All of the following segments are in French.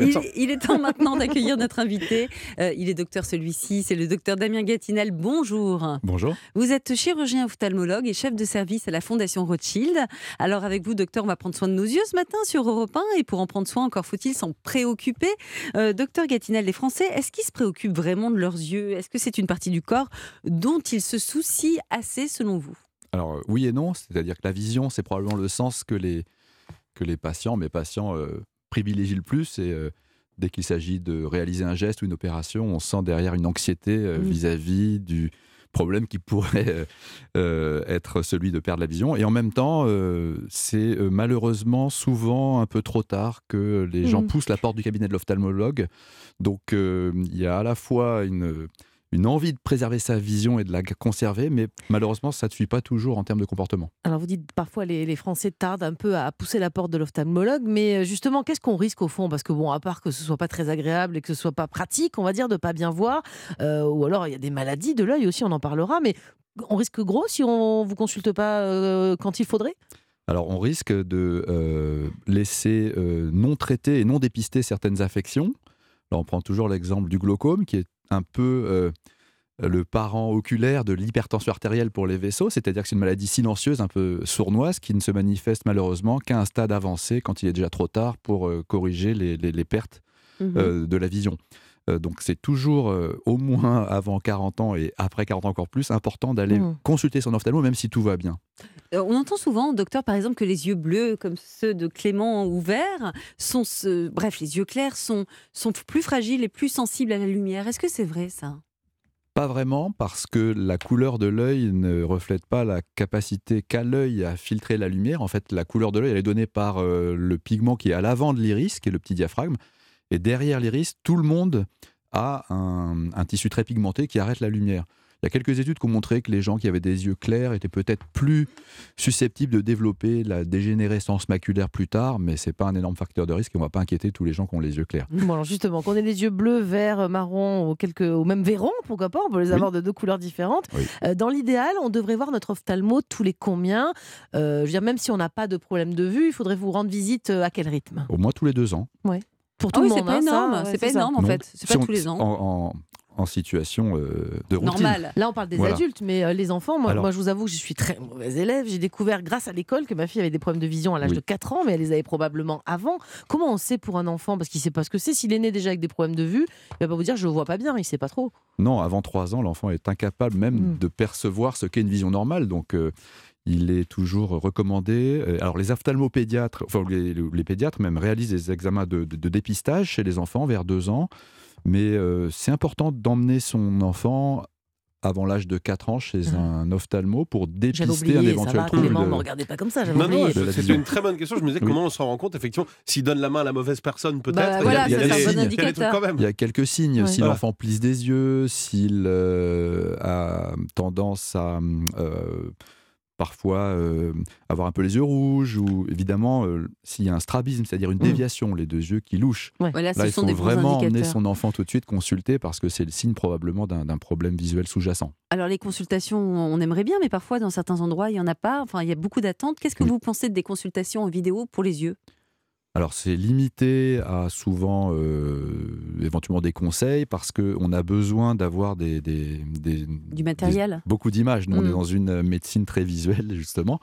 Il, est temps maintenant d'accueillir notre invité. Euh, il est docteur celui-ci, c'est le docteur Damien Gatinel. Bonjour. Bonjour. Vous êtes chirurgien ophtalmologue et chef de service à la Fondation Rothschild. Alors avec vous, docteur, on va prendre soin de nos yeux ce matin sur Europe 1 et pour en prendre soin, encore faut-il s'en préoccuper. Euh, docteur Gatinel, les Français, est-ce qu'ils se préoccupent vraiment de leurs yeux? Est-ce que c'est une partie du corps dont ils se soucient assez selon vous? Alors oui et non, c'est-à-dire que la vision, c'est probablement le sens que les, que les patients, mes patients... Euh, privilégie le plus. Et euh, dès qu'il s'agit de réaliser un geste ou une opération, on sent derrière une anxiété euh, mmh. vis-à-vis du problème qui pourrait euh, être celui de perdre la vision. Et en même temps, c'est malheureusement souvent un peu trop tard que les gens mmh. poussent la porte du cabinet de l'ophtalmologue. Donc il y a à la fois une une envie de préserver sa vision et de la conserver, mais malheureusement, ça ne suit pas toujours en termes de comportement. Alors vous dites parfois les, les Français tardent un peu à pousser la porte de l'ophtalmologue, mais euh, justement, qu'est-ce qu'on risque au fond? Parce que bon, à part que ce soit pas très agréable et que ce soit pas pratique, on va dire, de pas bien voir, euh, ou alors il y a des maladies de l'œil aussi, on en parlera, mais on risque gros si on vous consulte pas euh, quand il faudrait? Alors, on risque de laisser non traiter et non dépister certaines affections. Là, on prend toujours l'exemple du glaucome, qui est un peu euh, le parent oculaire de l'hypertension artérielle pour les vaisseaux, c'est-à-dire que c'est une maladie silencieuse, un peu sournoise, qui ne se manifeste malheureusement qu'à un stade avancé, quand il est déjà trop tard pour euh, corriger les, pertes mmh euh, de la vision. Donc c'est toujours au moins avant 40 ans et après 40 ans encore plus important d'aller mmh. consulter son ophtalmo même si tout va bien. on entend souvent, docteur, par exemple, que les yeux bleus, comme ceux de Clément ouverts, sont, bref, les yeux clairs sont, sont plus fragiles et plus sensibles à la lumière. Est-ce que c'est vrai ça? Pas vraiment, parce que la couleur de l'œil ne reflète pas la capacité qu'a l'œil à filtrer la lumière. En fait, la couleur de l'œil, elle est donnée par euh, le pigment qui est à l'avant de l'iris, qui est le petit diaphragme. Et derrière l'iris, tout le monde a un tissu très pigmenté qui arrête la lumière. Il y a quelques études qui ont montré que les gens qui avaient des yeux clairs étaient peut-être plus susceptibles de développer la dégénérescence maculaire plus tard, mais c'est pas un énorme facteur de risque et on va pas inquiéter tous les gens qui ont les yeux clairs. Bon, alors justement, qu'on ait les yeux bleus, verts, marron ou, quelques, ou même verrons, pourquoi pas, on peut les avoir de deux couleurs différentes. Euh, dans l'idéal, on devrait voir notre ophtalmo tous les combien? Euh, Je veux dire, même si on n'a pas de problème de vue, il faudrait vous rendre visite euh, à quel rythme? Au moins tous les deux ans. Oui. Pour tout le monde. C'est pas énorme, c'est pas énorme en fait. C'est pas tous les ans. En, en situation euh, de routine. Normal. Là, on parle des adultes, mais euh, les enfants, moi, moi, je vous avoue que je suis très mauvais élève. J'ai découvert grâce à l'école que ma fille avait des problèmes de vision à l'âge de 4 ans, mais elle les avait probablement avant. Comment on sait pour un enfant, parce qu'il ne sait pas ce que c'est, s'il est né déjà avec des problèmes de vue, il va pas vous dire je ne vois pas bien, il ne sait pas trop. Non, avant 3 ans, l'enfant est incapable même hmm. de percevoir ce qu'est une vision normale. Donc, euh, il est toujours recommandé. Alors, les ophtalmopédiatres, enfin, les, pédiatres même réalisent des examens de, de, dépistage chez les enfants vers 2 ans. Mais euh, c'est important d'emmener son enfant avant l'âge de 4 ans chez mmh. un ophtalmo pour dépister un éventuel va, trouble. Ne me regardez pas comme ça. Non, non, c'est une très bonne question. Je me disais comment on s'en rend compte effectivement s'il donne la main à la mauvaise personne peut-être. Bah, voilà, il, y a, il, y a quelques signes. Si l'enfant plisse des yeux, s'il euh, a tendance à euh, parfois euh, avoir un peu les yeux rouges ou évidemment euh, s'il y a un strabisme, c'est-à-dire une mmh. déviation, les deux yeux qui louchent. là, il faut vraiment emmener son enfant tout de suite consulter parce que c'est le signe probablement d'un problème visuel sous-jacent. Alors les consultations, on aimerait bien, mais parfois dans certains endroits, il n'y en a pas. Enfin, il y a beaucoup d'attentes. Qu'est-ce que vous pensez des consultations en vidéo pour les yeux? Alors c'est limité à souvent euh, éventuellement des conseils parce qu'on a besoin d'avoir des, du matériel, beaucoup d'images. Nous on est mm. dans une médecine très visuelle justement.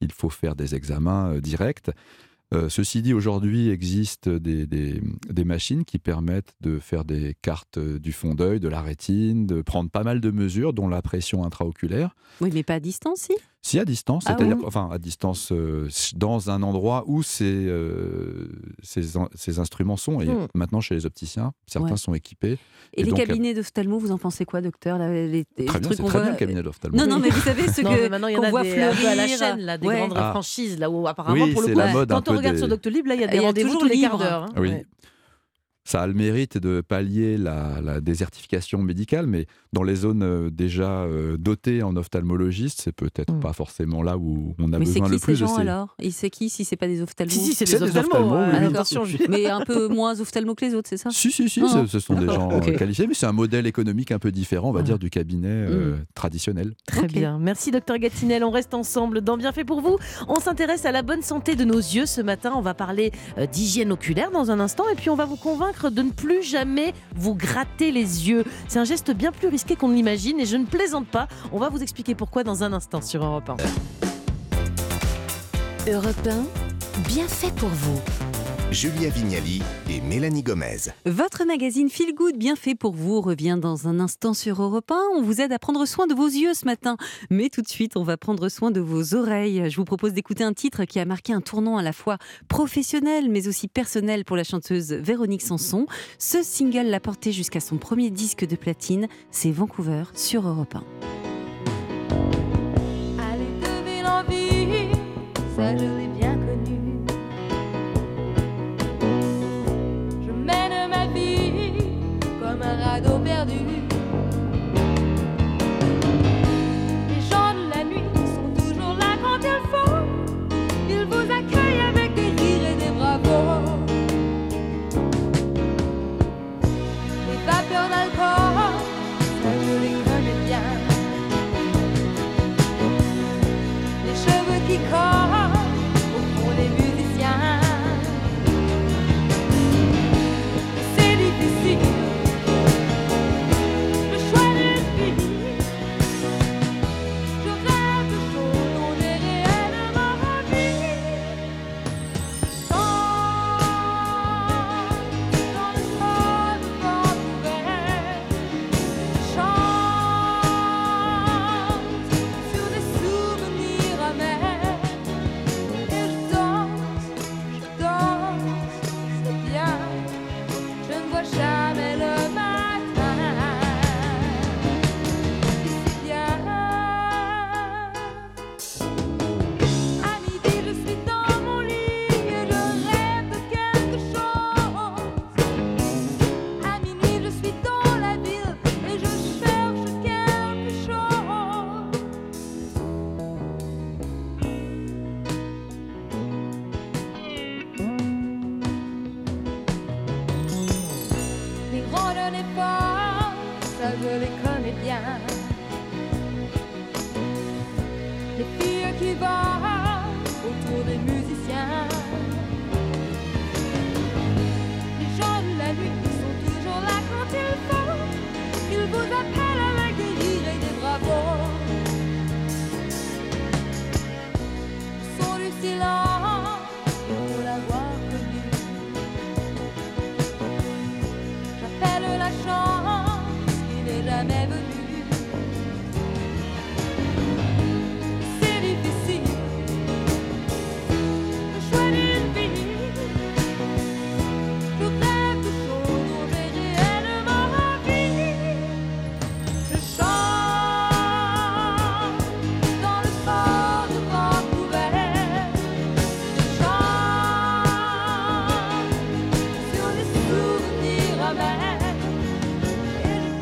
Il faut faire des examens euh, directs. Euh, ceci dit, aujourd'hui existe des, des, machines qui permettent de faire des cartes du fond d'œil, de la rétine, de prendre pas mal de mesures, dont la pression intraoculaire. Oui, mais pas à distance, si si à distance, ah c'est-à-dire enfin à distance euh, dans un endroit où ces, euh, ces, instruments sont. Et hmm. maintenant chez les opticiens, certains sont équipés. Et, les cabinets d'ophtalmo, vous en pensez quoi, docteur les, Très bien, c'est très bien le cabinet d'ophtalmo. Non, non, mais vous savez ce que maintenant il y en a des, fleurir à la chaîne, là, des grandes ah. franchises, là où apparemment pour le coup, quand on regarde sur Doctolib, là il y a des rendez-vous tous les quarts d'heure. Oui. Ça a le mérite de pallier la, désertification médicale, mais dans les zones euh, déjà euh, dotées en ophtalmologistes, c'est peut-être mm. pas forcément là où on a besoin le plus. Mais c'est qui ces gens alors? Il sait qui si c'est pas des ophtalmos? Si, si c'est des, ophtalmos. mais un peu moins ophtalmos que les autres, c'est ça? Si, si, si, ah. ce, sont des gens qualifiés, mais c'est un modèle économique un peu différent, on va dire, du cabinet mm. traditionnel. Très bien. Merci, docteur Gatinel. On reste ensemble dans Bien fait pour vous. On s'intéresse à la bonne santé de nos yeux ce matin. On va parler d'hygiène oculaire dans un instant et puis on va vous convaincre de ne plus jamais vous gratter les yeux. C'est un geste bien plus risqué qu'on ne l'imagine et je ne plaisante pas. On va vous expliquer pourquoi dans un instant sur Europe 1. Europe 1, bien fait pour vous. Julia Vignali et Mélanie Gomez. Votre magazine Feel Good, bien fait pour vous, revient dans un instant sur Europe 1. On vous aide à prendre soin de vos yeux ce matin. Mais tout de suite, on va prendre soin de vos oreilles. Je vous propose d'écouter un titre qui a marqué un tournant à la fois professionnel mais aussi personnel pour la chanteuse Véronique Sanson. Ce single l'a porté jusqu'à son premier disque de platine. C'est Vancouver sur Europe 1. Allez, l'envie, ça je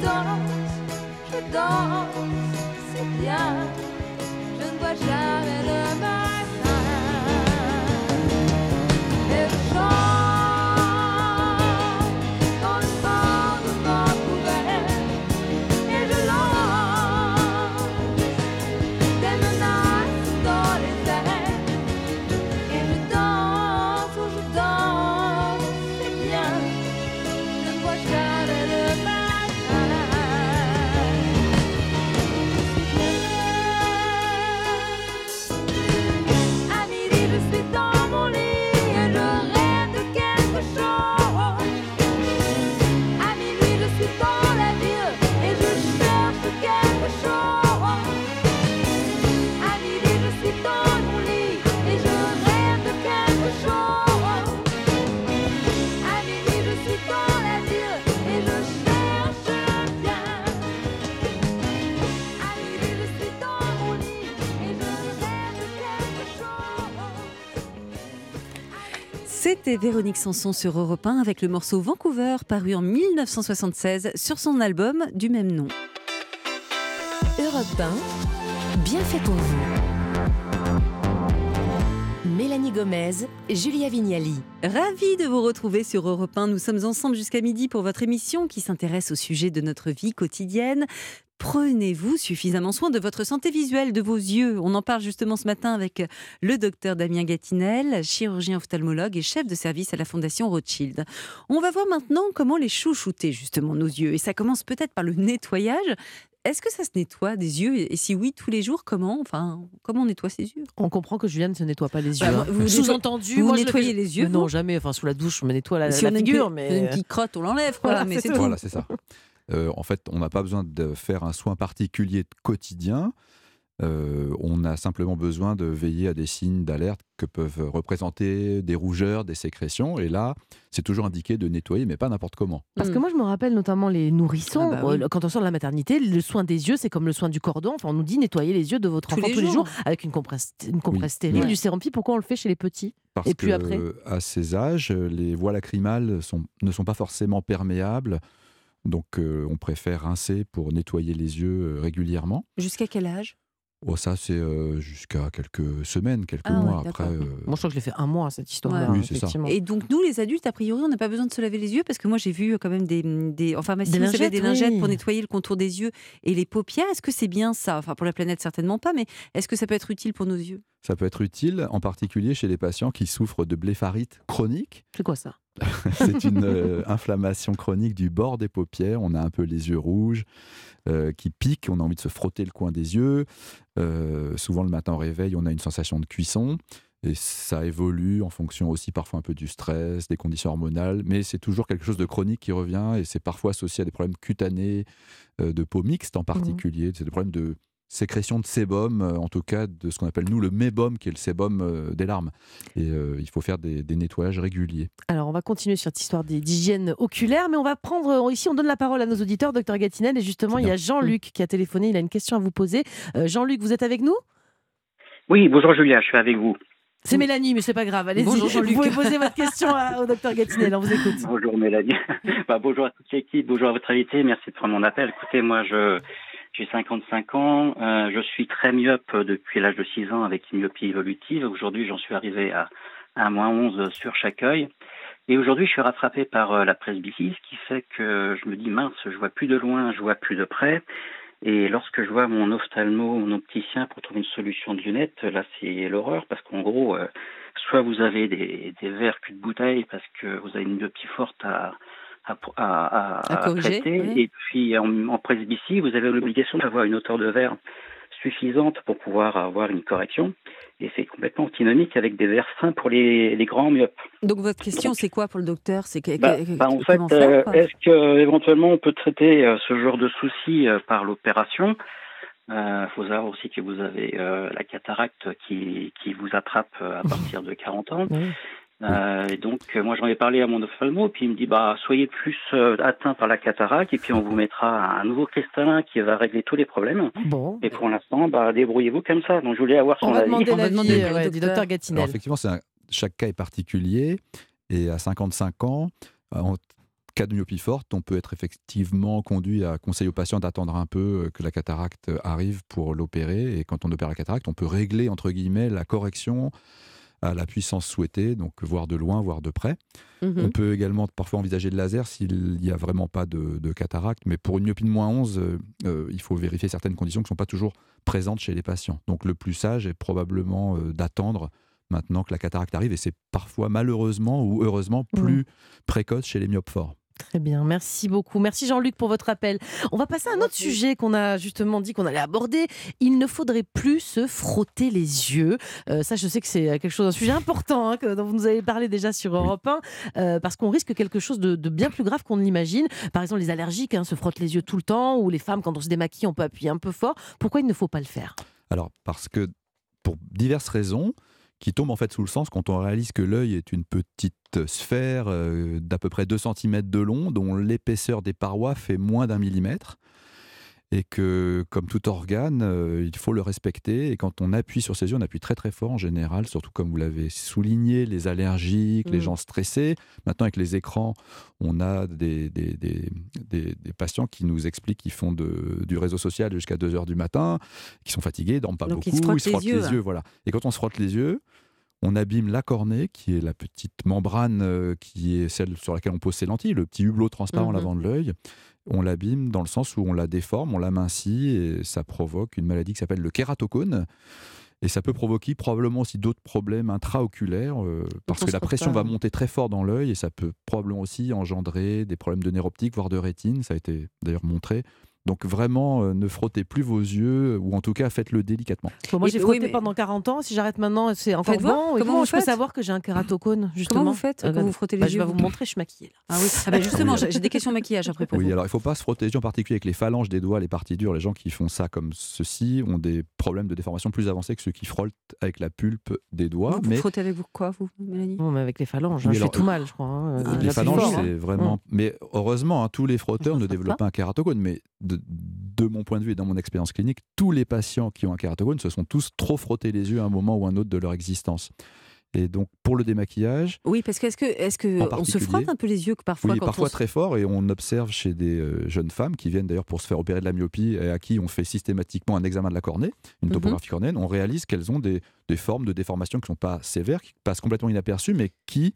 danse, je danse, c'est bien, je ne vois jamais le Véronique Sanson sur Europe 1 avec le morceau Vancouver paru en 1976 sur son album du même nom. Europe 1, bien fait pour vous. Gomez, Julia Vignali. Ravi de vous retrouver sur Europe 1. Nous sommes ensemble jusqu'à midi pour votre émission qui s'intéresse au sujet de notre vie quotidienne. Prenez-vous suffisamment soin de votre santé visuelle, de vos yeux On en parle justement ce matin avec le docteur Damien Gatinel, chirurgien ophtalmologue et chef de service à la Fondation Rothschild. On va voir maintenant comment les chouchouter justement nos yeux. Et ça commence peut-être par le nettoyage. Est-ce que ça se nettoie des yeux Et si oui, tous les jours, comment? Enfin, comment on nettoie ses yeux? On comprend que Julien ne se nettoie pas les yeux. Bah, hein. vous Sous-entendu, vous le nettoyez les yeux, Non, vous? jamais. Enfin, sous la douche, je me nettoie la, Si la on a une mais une petite crotte, on l'enlève, voilà, mais c'est tout. Voilà, c'est ça. Euh, en fait, on n'a pas besoin de faire un soin particulier de quotidien. Euh, on a simplement besoin de veiller à des signes d'alerte que peuvent représenter des rougeurs, des sécrétions. Et là, c'est toujours indiqué de nettoyer, mais pas n'importe comment. Parce que Mm. moi, je me rappelle notamment les nourrissons. Ah bah oui. euh, Quand on sort de la maternité, le soin des yeux, c'est comme le soin du cordon. Enfin, on nous dit nettoyer les yeux de votre Tous enfant les tous les jours. avec une compresse, une compresse stérile, Ouais. du sérum. Pourquoi on le fait chez les petits Parce Et puis que après à ces âges, les voies lacrymales sont- ne sont pas forcément perméables. Donc, euh, on préfère rincer pour nettoyer les yeux euh, régulièrement. Jusqu'à quel âge? Oh, ça, c'est euh, jusqu'à quelques semaines, quelques Ah mois. Après, euh, Moi, je crois que je l'ai fait un mois, cette histoire-là. Ouais. Oui, c'est ça. Et donc nous, les adultes, a priori, on n'a pas besoin de se laver les yeux parce que moi j'ai vu quand même des, des en pharmacie, Des vous savez, des lingettes oui. pour nettoyer le contour des yeux et les paupières. Est-ce que c'est bien ça? Enfin pour la planète certainement pas, mais est-ce que ça peut être utile pour nos yeux? Ça peut être utile, en particulier chez les patients qui souffrent de blépharite chronique. C'est quoi ça? C'est une euh, inflammation chronique du bord des paupières. On a un peu les yeux rouges euh, qui piquent. On a envie de se frotter le coin des yeux. Euh, souvent, le matin au réveil, on a une sensation de cuisson. Et ça évolue en fonction aussi parfois un peu du stress, des conditions hormonales. Mais c'est toujours quelque chose de chronique qui revient. Et c'est parfois associé à des problèmes cutanés, de peau mixte en particulier. C'est des problèmes de sécrétion de sébum, euh, en tout cas de ce qu'on appelle nous le mébum, qui est le sébum euh, des larmes. Et euh, il faut faire des- des nettoyages réguliers. Alors, on va continuer sur cette histoire des- d'hygiène oculaire, mais on va prendre ici, on donne la parole à nos auditeurs, docteur Gatinel, et justement, il y a. Jean-Luc qui a téléphoné, il a une question à vous poser. Euh, Jean-Luc, vous êtes avec nous? Oui, bonjour Julia, je suis avec vous. C'est Mélanie, mais c'est pas grave, allez-y. Bonjour, Vous pouvez poser votre question à- au docteur Gatinel, on vous écoute. Bonjour Mélanie. bah, bonjour à toute l'équipe, bonjour à votre invité, merci de prendre mon appel. Écoutez, moi je j'ai 55 ans, euh, je suis très myope depuis l'âge de 6 ans avec une myopie évolutive. Aujourd'hui, j'en suis arrivé à, à moins 11 sur chaque œil. Et aujourd'hui, je suis rattrapé par euh, la presbytie, ce qui fait que je me dis mince, je vois plus de loin, je vois plus de près. Et lorsque je vois mon ophtalmo, mon opticien pour trouver une solution de lunettes, là c'est l'horreur parce qu'en gros, euh, soit vous avez des, des verres cul de bouteille parce que vous avez une myopie forte à, à, à, À corriger, traiter, oui. et puis en, en presbytie, vous avez l'obligation d'avoir une hauteur de verre suffisante pour pouvoir avoir une correction. Et c'est complètement antinomique avec des verres fins pour les, les grands myopes. Donc votre question, c'est quoi pour le docteur? C'est que- Bah, que- bah, en fait, euh, est-ce que éventuellement on peut traiter euh, ce genre de soucis euh, par l'opération? Il faut savoir aussi que vous avez la cataracte qui, qui vous attrape à partir de 40 ans. Oui. Euh, et donc, euh, moi, j'en ai parlé à mon ophtalmo, puis il me dit, bah, soyez plus euh, atteint par la cataracte, et puis on vous mettra un nouveau cristallin qui va régler tous les problèmes. Bon, Et pour l'instant, bah, débrouillez-vous comme ça. Donc, je voulais avoir son on va avis. demander On va demander euh, au ouais, du docteur. docteur Alors Gatinel. effectivement, c'est un- chaque cas est particulier et à 55 ans, en cas de myopie forte, on peut être effectivement conduit à conseiller aux patients d'attendre un peu que la cataracte arrive pour l'opérer et quand on opère la cataracte, on peut régler entre guillemets la correction à la puissance souhaitée, donc voir de loin, voir de près. Mhm. On peut également parfois envisager le laser s'il n'y a vraiment pas de, de cataracte, mais pour une myopie de moins 11, euh, euh, il faut vérifier certaines conditions qui ne sont pas toujours présentes chez les patients. Donc le plus sage est probablement euh, d'attendre maintenant que la cataracte arrive, et c'est parfois malheureusement ou heureusement plus précoce chez les myopes forts. Très bien, merci beaucoup. Merci Jean-Luc pour votre appel. On va passer à un autre sujet qu'on a justement dit qu'on allait aborder. Il ne faudrait plus se frotter les yeux. Euh, ça, je sais que c'est quelque chose, un sujet important hein, que, dont vous nous avez parlé déjà sur Europe 1, euh, parce qu'on risque quelque chose de, de bien plus grave qu'on ne l'imagine. Par exemple, les allergiques hein, se frottent les yeux tout le temps, ou les femmes, quand on se démaquille, on peut appuyer un peu fort. Pourquoi il ne faut pas le faire? Alors, parce que pour diverses raisons, qui tombent en fait sous le sens quand on réalise que l'œil est une petite sphère euh, d'à peu près 2 cm de long, dont l'épaisseur des parois fait moins d'un millimètre. Et que, comme tout organe, euh, il faut le respecter. Et quand on appuie sur ses yeux, on appuie très très fort en général, surtout comme vous l'avez souligné, les allergiques, les Mhm. gens stressés. Maintenant, avec les écrans, on a des, des, des- des- des patients qui nous expliquent qu'ils font de- du réseau social jusqu'à 2 heures du matin, qui sont fatigués, ils dorment pas Donc, ils beaucoup, se frottent les yeux. Voilà. Et quand on se frotte les yeux, on abîme la cornée, qui est la petite membrane euh, qui est celle sur laquelle on pose ses lentilles, le petit hublot transparent Mhm. l'avant de l'œil. On l'abîme dans le sens où on la déforme, on l'amincit et ça provoque une maladie qui s'appelle le kératocone. Et ça peut provoquer probablement aussi d'autres problèmes intraoculaires euh, parce que la pression va monter très fort dans l'œil et ça peut probablement aussi engendrer des problèmes de nerf optique, voire de rétine. Ça a été d'ailleurs montré. Donc vraiment, euh, ne frottez plus vos yeux ou en tout cas faites-le délicatement. Bon, moi j'ai oui, frotté mais- pendant 40 ans. Si j'arrête maintenant, c'est encore Faites bon. Et Comment comment vous je peux faites savoir que j'ai un kératocone justement Comment vous faites Euh, quand vous frottez les bah, yeux Je vais vous montrer, je suis maquillée. là. Ah oui. Ah bah justement, j'ai j'ai des questions maquillage après pour Oui, vous. alors il ne faut pas se frotter les yeux en particulier avec les phalanges des doigts, les parties dures. Les gens qui font ça comme ceci ont des problèmes de déformation plus avancés que ceux qui frottent avec la pulpe des doigts. vous, vous mais frottez avec vous quoi, vous, Mélanie? Bon, mais avec les phalanges, hein, je fais tout mal, je crois. hein. Ah, J'appuie les phalanges, c'est vraiment. Mais heureusement, hein, tous les frotteurs ne développent pas un kératocone. Mais de, mon point de vue et dans mon expérience clinique, tous les patients qui ont un kératocone se sont tous trop frottés les yeux à un moment ou un autre de leur existence. Et donc, pour le démaquillage, Oui, parce que est-ce que, est-ce que En on se frotte un peu les yeux que parfois oui, quand parfois on très fort, et on observe chez des euh, jeunes femmes qui viennent d'ailleurs pour se faire opérer de la myopie et à qui on fait systématiquement un examen de la cornée, une Mhm. topographie cornéenne, on réalise qu'elles ont des, des formes de déformation qui ne sont pas sévères, qui passent complètement inaperçues, mais qui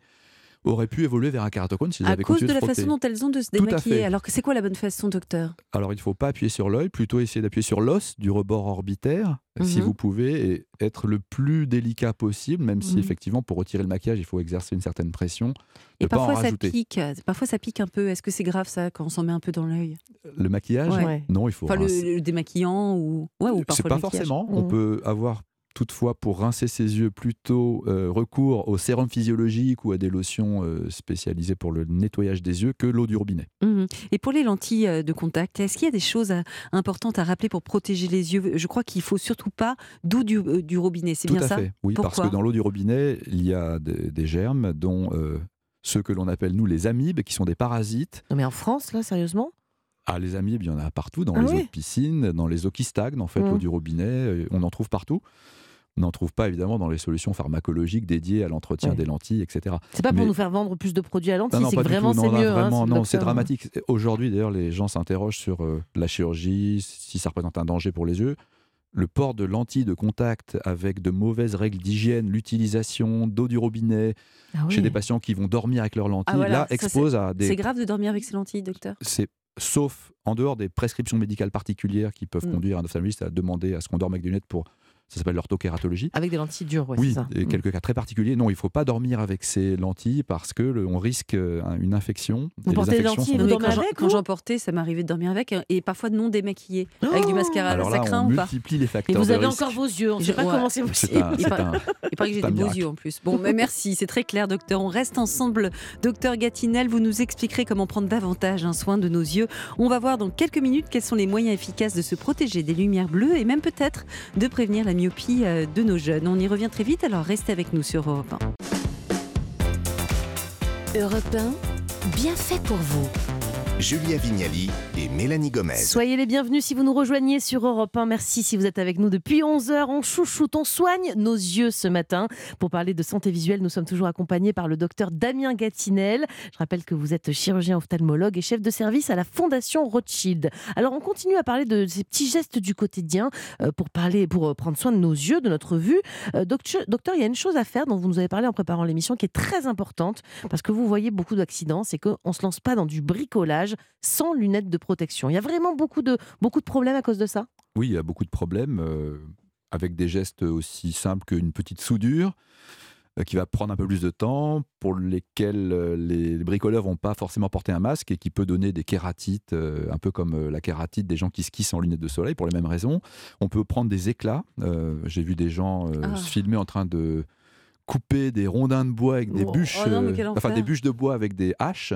auraient pu évoluer vers un kératocone s'ils à avaient cause continué de la frotter. façon dont elles ont de se à démaquiller. Alors que c'est quoi la bonne façon, docteur? Alors il ne faut pas appuyer sur l'œil, plutôt essayer d'appuyer sur l'os du rebord orbitaire, si Mhm. vous pouvez, et être le plus délicat possible, même si Mhm. effectivement pour retirer le maquillage, il faut exercer une certaine pression. Et ne pas en parfois ça rajouter. pique. Parfois ça pique un peu. Est-ce que c'est grave ça quand on s'en met un peu dans l'œil? Le maquillage, Ouais. Non, il faut Enfin le, le démaquillant ou ouais ou parfois pas le forcément. On Mhm. peut avoir toutefois pour rincer ses yeux plutôt euh, recours au sérum physiologique ou à des lotions euh, spécialisées pour le nettoyage des yeux que l'eau du robinet. Mhm. Et pour les lentilles euh, de contact, est-ce qu'il y a des choses à- importantes à rappeler pour protéger les yeux? Je crois qu'il faut surtout pas d'eau du, euh, du robinet. C'est Tout bien à ça? fait. Oui, parce que dans l'eau du robinet, il y a des, des germes dont euh, ceux que l'on appelle nous les amibes, qui sont des parasites. Non, mais en France, là, sérieusement? Ah, les amibes, il y en a partout, dans Ah les oui eaux de piscine, dans les eaux qui stagnent, en fait, l'eau du robinet, on en trouve partout. N'en trouve pas évidemment dans les solutions pharmacologiques dédiées à l'entretien Ouais. des lentilles, etc. C'est pas pour nous faire vendre plus de produits à lentilles, c'est du vraiment c'est mieux. hein, vraiment, c'est non, c'est docteur. dramatique. Aujourd'hui, d'ailleurs, les gens s'interrogent sur euh, la chirurgie, si ça représente un danger pour les yeux. Le port de lentilles de contact avec de mauvaises règles d'hygiène, l'utilisation d'eau du robinet Ah chez des patients qui vont dormir avec leurs lentilles, Ah, voilà, là, expose à C'est des. grave de dormir avec ces lentilles, docteur C'est sauf en dehors des prescriptions médicales particulières qui peuvent Mm. conduire un ophtalmologiste à demander à ce qu'on dorme avec des lunettes pour. Ça s'appelle l'orthokératologie. Avec des lentilles dures, ouais, Oui, ça. et Mm. quelques cas très particuliers. Non, il ne faut pas dormir avec ces lentilles parce que le- on risque euh, un- une infection. Vous Et portez des lentilles, vous dormez quand j'en- avec, quand vous j'en portais, ça m'arrivait de dormir avec hein, et parfois de non démaquillé avec du mascara. Alors ça là, craint on ou pas multiplie les Et facteurs vous de avez encore vos yeux, on ne sait Je- pas comment c'est possible. Il paraît- que j'ai des beaux yeux en plus. Bon, mais merci, c'est très clair, docteur. On reste ensemble. Docteur Gatinel, vous nous expliquerez comment prendre davantage un soin de nos yeux. On va voir dans quelques minutes quels sont les moyens efficaces de se protéger des lumières bleues et même peut-être de prévenir la euh, de nos jeunes. On y revient très vite, alors restez avec nous sur Europe 1. Europe 1, bien fait pour vous. Julia Vignali et Mélanie Gomez. Soyez les bienvenus si vous nous rejoignez sur Europe 1. Merci si vous êtes avec nous depuis 11h. On chouchoute, on soigne nos yeux ce matin. Pour parler de santé visuelle, nous sommes toujours accompagnés par le docteur Damien Gatinel. Je rappelle que vous êtes chirurgien ophtalmologue et chef de service à la Fondation Rothschild. Alors on continue à parler de ces petits gestes du quotidien euh, pour parler, pour euh, prendre soin de nos yeux, de notre vue. Euh, docteur, docteur, il y a une chose à faire dont vous nous avez parlé en préparant l'émission qui est très importante parce que vous voyez beaucoup d'accidents, c'est qu'on ne se lance pas dans du bricolage sans lunettes de protection. Il y a vraiment beaucoup de, beaucoup de problèmes à cause de ça? Oui, il y a beaucoup de problèmes euh, avec des gestes aussi simples qu'une petite soudure euh, qui va prendre un peu plus de temps, pour lesquels euh, les bricoleurs vont pas forcément porter un masque et qui peut donner des kératites, un peu comme la kératite des gens qui skient sans lunettes de soleil pour les mêmes raisons. On peut prendre des éclats. J'ai vu des gens Ah. se filmer en train de couper des rondins de bois avec des Oh, bûches, oh non, enfin des bûches de bois avec des haches.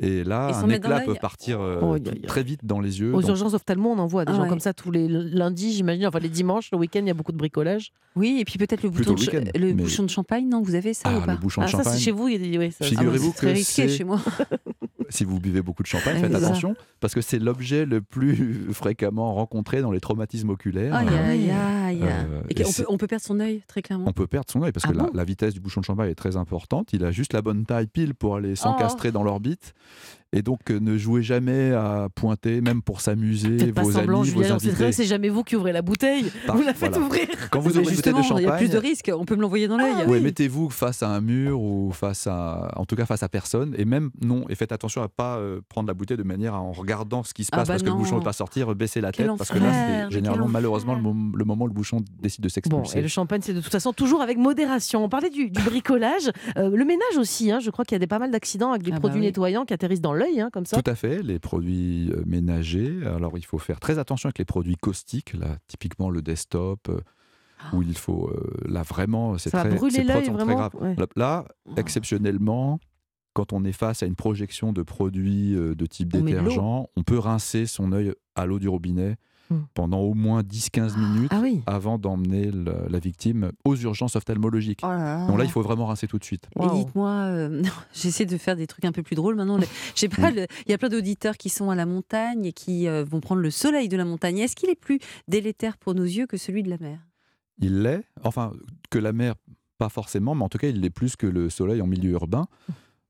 Et là, Et un éclat peut partir euh, Oh, très vite dans les yeux. Aux Donc, urgences ophtalmo, on en voit des Ah gens ouais. comme ça tous les lundis, j'imagine, enfin les dimanches, le week-end, il y a beaucoup de bricolage. Oui, et puis peut-être le, bouton de, mais- bouchon de champagne, non Vous avez ça Ah, ou pas? le bouchon de Ah, ça, c'est champagne. chez vous, il y a des. ouais, ça- Figurez-vous Ah, que c'est- chez moi. si vous buvez beaucoup de champagne, faites attention, parce que c'est l'objet le plus fréquemment rencontré dans les traumatismes oculaires. Aïe, Euh, aïe, aïe. Euh, Et et on, peut, on peut perdre son œil, très clairement. on peut perdre son œil parce Ah que la, vitesse du bouchon de champagne est très importante. Il a juste la bonne taille pile pour aller s'encastrer Oh. dans l'orbite. Et donc, euh, ne jouez jamais à pointer, même pour s'amuser, pas vos semblant, amis, vos Julien. C'est vrai, invités. c'est jamais vous qui ouvrez la bouteille. Par- vous la faites voilà. ouvrir. Quand vous ouvrez une bouteille de justement, il y a plus de champagne, risques. On peut me l'envoyer dans l'œil. Ah ouais, mettez-vous face à un mur ou face à, en tout cas face à personne, et même non, et faites attention à pas euh, prendre la bouteille de manière à, en regardant ce qui se Ah passe bah parce que le non. bouchon ne pas sortir, baisser la Quel tête parce que là c'est généralement malheureusement le, mom- le moment où le bouchon décide de Bon, s'expulser. et le champagne, c'est de toute façon toujours avec modération. On parlait du, du bricolage, Euh, le ménage aussi. hein. Je crois qu'il y a des, pas mal d'accidents avec des Ah bah produits oui. nettoyants qui atterrissent dans l'œil, hein, comme ça. Tout à fait, les produits euh, ménagers. Alors il faut faire très attention avec les produits caustiques, là typiquement le desktop, euh, où il faut euh, là vraiment c'est très, brûler l'œil, vraiment. Ouais. Là, exceptionnellement, quand on est face à une projection de produits de type On détergent, on peut rincer son œil à l'eau du robinet Hmm. pendant au moins 10-15 minutes Ah oui. avant d'emmener la, victime aux urgences ophtalmologiques. Oh là là. Donc là, il faut vraiment rincer tout de suite. Et Wow. dites-moi, euh, j'essaie de faire des trucs un peu plus drôles maintenant. Le- j'ai pas le- Il y a plein d'auditeurs qui sont à la montagne et qui euh, vont prendre le soleil de la montagne. Est-ce qu'il est plus délétère pour nos yeux que celui de la mer? Il l'est, enfin, que la mer, pas forcément, mais en tout cas, il l'est plus que le soleil en milieu urbain,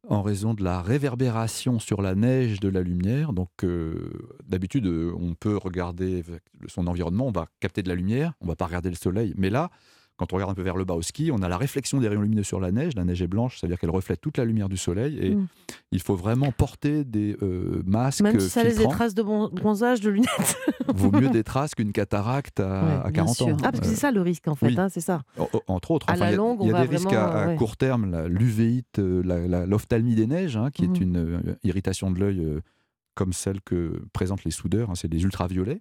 en raison de la réverbération sur la neige de la lumière. Donc, euh, d'habitude, euh, on peut regarder son environnement, on va capter de la lumière, on va pas regarder le soleil. Mais là, quand on regarde un peu vers le bas au ski, on a la réflexion des rayons lumineux sur la neige. La neige est blanche, c'est-à-dire qu'elle reflète toute la lumière du soleil. Et Mm. il faut vraiment porter des euh, masques Même si ça laisse des traces de bronzage, de lunettes. Vaut mieux des traces qu'une cataracte à, Ouais, à bien 40 ans. Ah, parce que Euh, c'est ça le risque, en fait. oui. hein, c'est ça. en- Entre autres, À Enfin, la il y a- on y des risques à, vraiment, à ouais. court terme, la- l'uvéite, euh, l'ophtalmie des neiges, hein, qui Mhm. est une euh, irritation de l'œil euh, comme celle que présentent les soudeurs, hein, c'est les ultraviolets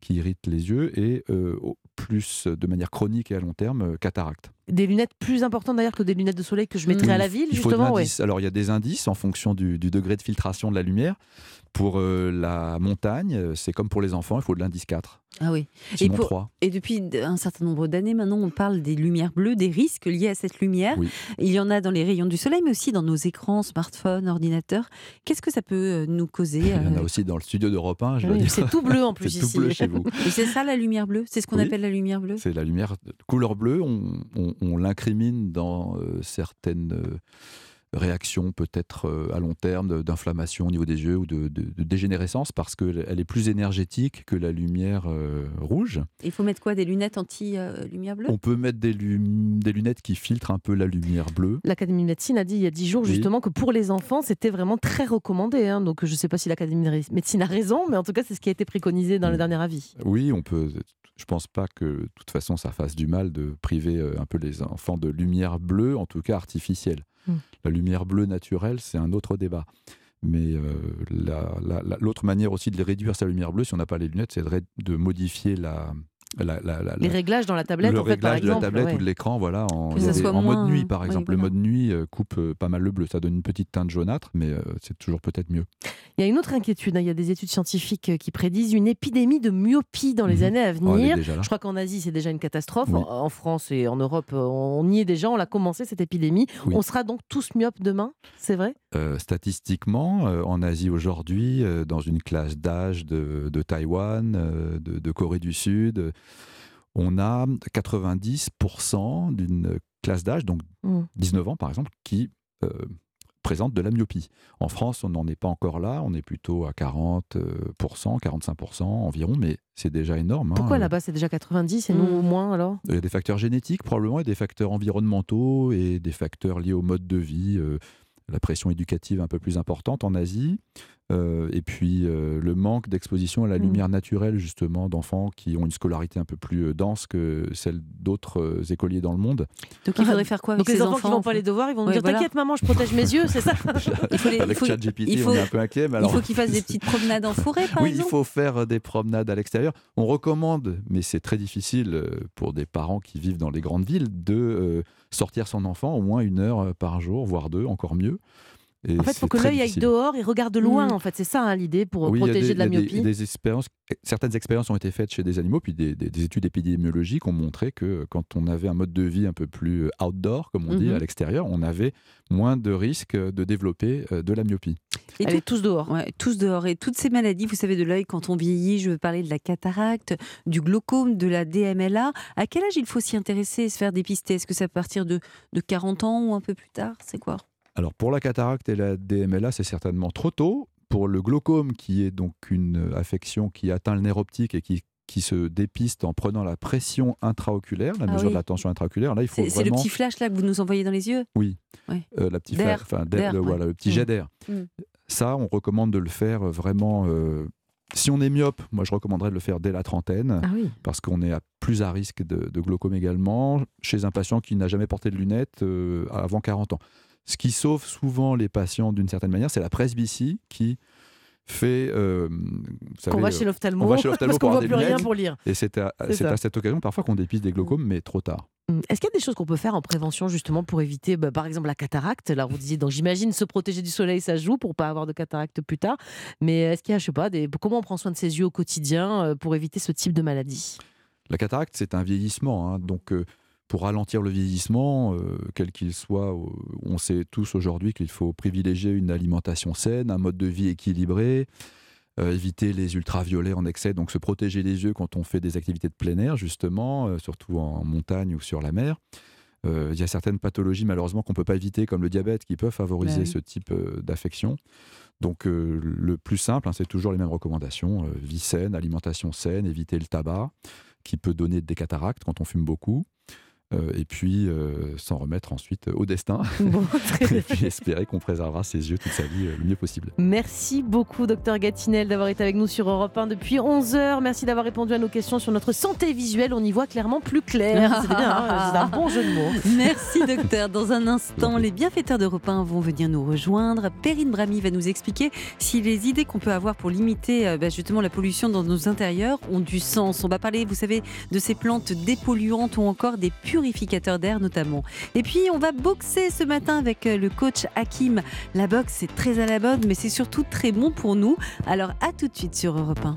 qui irritent les yeux, et euh, au- plus euh, de manière chronique et à long terme, euh, cataracte. Des lunettes plus importantes d'ailleurs que des lunettes de soleil que je mettrais Mm. à la ville, Il faut de justement. ouais. Alors il y a des indices en fonction du, du degré de filtration de la lumière. Pour euh, la montagne, c'est comme pour les enfants, il faut de l'indice 4, Ah oui. sinon pour- 3. Et depuis un certain nombre d'années maintenant, on parle des lumières bleues, des risques liés à cette lumière. Oui. Il y en a dans les rayons du soleil, mais aussi dans nos écrans, smartphones, ordinateurs. Qu'est-ce que ça peut euh, nous causer Il y en a euh, aussi dans le studio d'Europe 1, je dois Oui, c'est tout bleu en plus C'est tout ici. bleu chez vous. Et c'est ça la lumière bleue? C'est ce qu'on Oui. appelle la lumière bleue? C'est la lumière de couleur bleue. On, on- on l'incrimine dans euh, certaines euh, réactions, peut-être euh, à long terme, d'inflammation au niveau des yeux ou de, de- de dégénérescence, parce qu'elle est plus énergétique que la lumière euh, rouge. Il faut mettre quoi? Des lunettes anti-lumière bleue? On peut mettre des, lum- des lunettes qui filtrent un peu la lumière bleue. L'Académie de médecine a dit il y a 10 jours Oui. justement que pour les enfants, c'était vraiment très recommandé. hein. Donc je ne sais pas si l'Académie de médecine a raison, mais en tout cas, c'est ce qui a été préconisé dans le Mm. dernier avis. Oui, on peut. Je pense pas que de toute façon ça fasse du mal de priver euh, un peu les enfants de lumière bleue, en tout cas artificielle. Mm. La lumière bleue naturelle, c'est un autre débat. Mais euh, la- la- la- l'autre manière aussi de réduire sa lumière bleue, si on n'a pas les lunettes, c'est de modifier la, la- la- la- Les la- réglages dans la tablette, le en fait, par réglage de la exemple. tablette ouais. ou de l'écran, voilà, en, en moins- mode nuit par oui, exemple. voilà. Le mode nuit euh, coupe euh, pas mal le bleu, ça donne une petite teinte jaunâtre, mais euh, c'est toujours peut-être mieux. Il y a une autre inquiétude. hein. Il y a des études scientifiques qui prédisent une épidémie de myopie dans les Mhm. années à Oh, venir. Je crois qu'en Asie, c'est déjà une catastrophe. Oui. En, en France et en Europe, on y est déjà. On l'a commencé, cette épidémie. Oui. On sera donc tous myopes demain, c'est vrai? Euh, statistiquement, euh, en Asie aujourd'hui, euh, dans une classe d'âge de, de Taïwan, de, de Corée du Sud, on a 90% d'une classe d'âge, donc Mm. 19 ans par exemple, qui euh, présente de la myopie. En France, on n'en est pas encore là, on est plutôt à 40%, 45% environ, mais c'est déjà énorme. hein. Pourquoi là-bas, c'est déjà 90 et nous Mm. au moins alors? Il y a des facteurs génétiques probablement, et des facteurs environnementaux, et des facteurs liés au mode de vie, euh, la pression éducative un peu plus importante en Asie, euh, et puis euh, le manque d'exposition à la Mm. lumière naturelle justement d'enfants qui ont une scolarité un peu plus euh, dense que celle d'autres euh, écoliers dans le monde. Donc il faudrait faire quoi avec Donc les enfants, enfants qui vont pas les devoirs, ils vont dire voilà. T'inquiète, maman, je protège mes yeux, c'est ça Il faut les- il Avec faut- ChatGPT, il faut- on est un peu inquiet, mais Il faut qu'ils fassent des petites promenades en forêt, par oui, il exemple faut faire des promenades à l'extérieur. On recommande, mais c'est très difficile pour des parents qui vivent dans les grandes villes, de euh, sortir son enfant au moins une heure par jour, voire deux, encore mieux. Et En fait, il faut que l'œil aille dehors et regarde de loin. Mm. En fait, c'est ça hein, l'idée pour Oui, il y a protéger des- de la il y a des- myopie. des expériences, certaines expériences ont été faites chez des animaux, puis des, des- des études épidémiologiques ont montré que quand on avait un mode de vie un peu plus outdoor, comme on dit, Mhm. à l'extérieur, on avait moins de risques de développer euh, de la myopie. Et Allez, tout- tous dehors. Ouais, tous dehors. Et toutes ces maladies, vous savez, de l'œil, quand on vieillit, je veux parler de la cataracte, du glaucome, de la DMLA. À quel âge il faut s'y intéresser et se faire dépister? Est-ce que c'est à partir de, de 40 ans ou un peu plus tard? C'est quoi Alors pour la cataracte et la DMLA, c'est certainement trop tôt. Pour le glaucome, qui est donc une euh, affection qui atteint le nerf optique et qui, qui se dépiste en prenant la pression intraoculaire, la Ah mesure oui. de la tension intraoculaire, là il faut C'est c'est le vraiment petit flash là que vous nous envoyez dans les yeux? Euh, la petite D'air. fa- enfin, d'air, D'air, le, ouais. voilà, le petit Mm. jet d'air. Mm. Ça, on recommande de le faire vraiment. euh, si on est myope, moi je recommanderais de le faire dès la trentaine, Ah oui. parce qu'on est à plus à risque de, de glaucome également, chez un patient qui n'a jamais porté de lunettes euh, avant 40 ans. Ce qui sauve souvent les patients d'une certaine manière, c'est la presbytie qui fait. euh, vous savez, Qu'on va euh, chez l'ophtalmo. on va chez l'ophtalmo Parce qu'on pour voit avoir plus des rien lunettes. pour lire. et c'est à, C'est c'est ça. à cette occasion parfois qu'on dépiste des glaucomes, mais trop tard. Hum, Est-ce qu'il y a des choses qu'on peut faire en prévention justement pour éviter, bah, par exemple, la cataracte? Là, vous disiez, donc j'imagine se protéger du soleil, ça joue pour pas avoir de cataracte plus tard. Mais est-ce qu'il y a, je sais pas, des... comment on prend soin de ses yeux au quotidien euh, pour éviter ce type de maladie? La cataracte, c'est un vieillissement. hein. donc, euh, pour ralentir le vieillissement, euh, quel qu'il soit, euh, on sait tous aujourd'hui qu'il faut privilégier une alimentation saine, un mode de vie équilibré, euh, éviter les ultraviolets en excès, donc se protéger les yeux quand on fait des activités de plein air, justement, euh, surtout en montagne ou sur la mer. Il y a certaines pathologies, malheureusement, qu'on ne peut pas éviter, comme le diabète, qui peuvent favoriser oui. ce type d'affection. Donc, le plus simple, hein, c'est toujours les mêmes recommandations vie saine, alimentation saine, éviter le tabac, qui peut donner des cataractes quand on fume beaucoup. Euh, et puis euh, s'en remettre ensuite au destin Bon, et puis espérer qu'on préservera ses yeux toute sa vie euh, le mieux possible. Merci beaucoup, docteur Gatinel, d'avoir été avec nous sur Europe 1 depuis 11h. Merci d'avoir répondu à nos questions sur notre santé visuelle. On y voit clairement plus clair. Hein c'est un bon jeu de mots. Merci docteur. Dans un instant, les bienfaiteurs d'Europe 1 vont venir nous rejoindre. Perrine Brami va nous expliquer si les idées qu'on peut avoir pour limiter euh, bah, justement la pollution dans nos intérieurs ont du sens. On va parler, vous savez, de ces plantes dépolluantes ou encore des purificateurs d'air notamment. Et puis, on va boxer ce matin avec euh, le coach Hakim. La boxe, c'est très à la mode, mais c'est surtout très bon pour nous. Alors, à tout de suite sur Europe 1.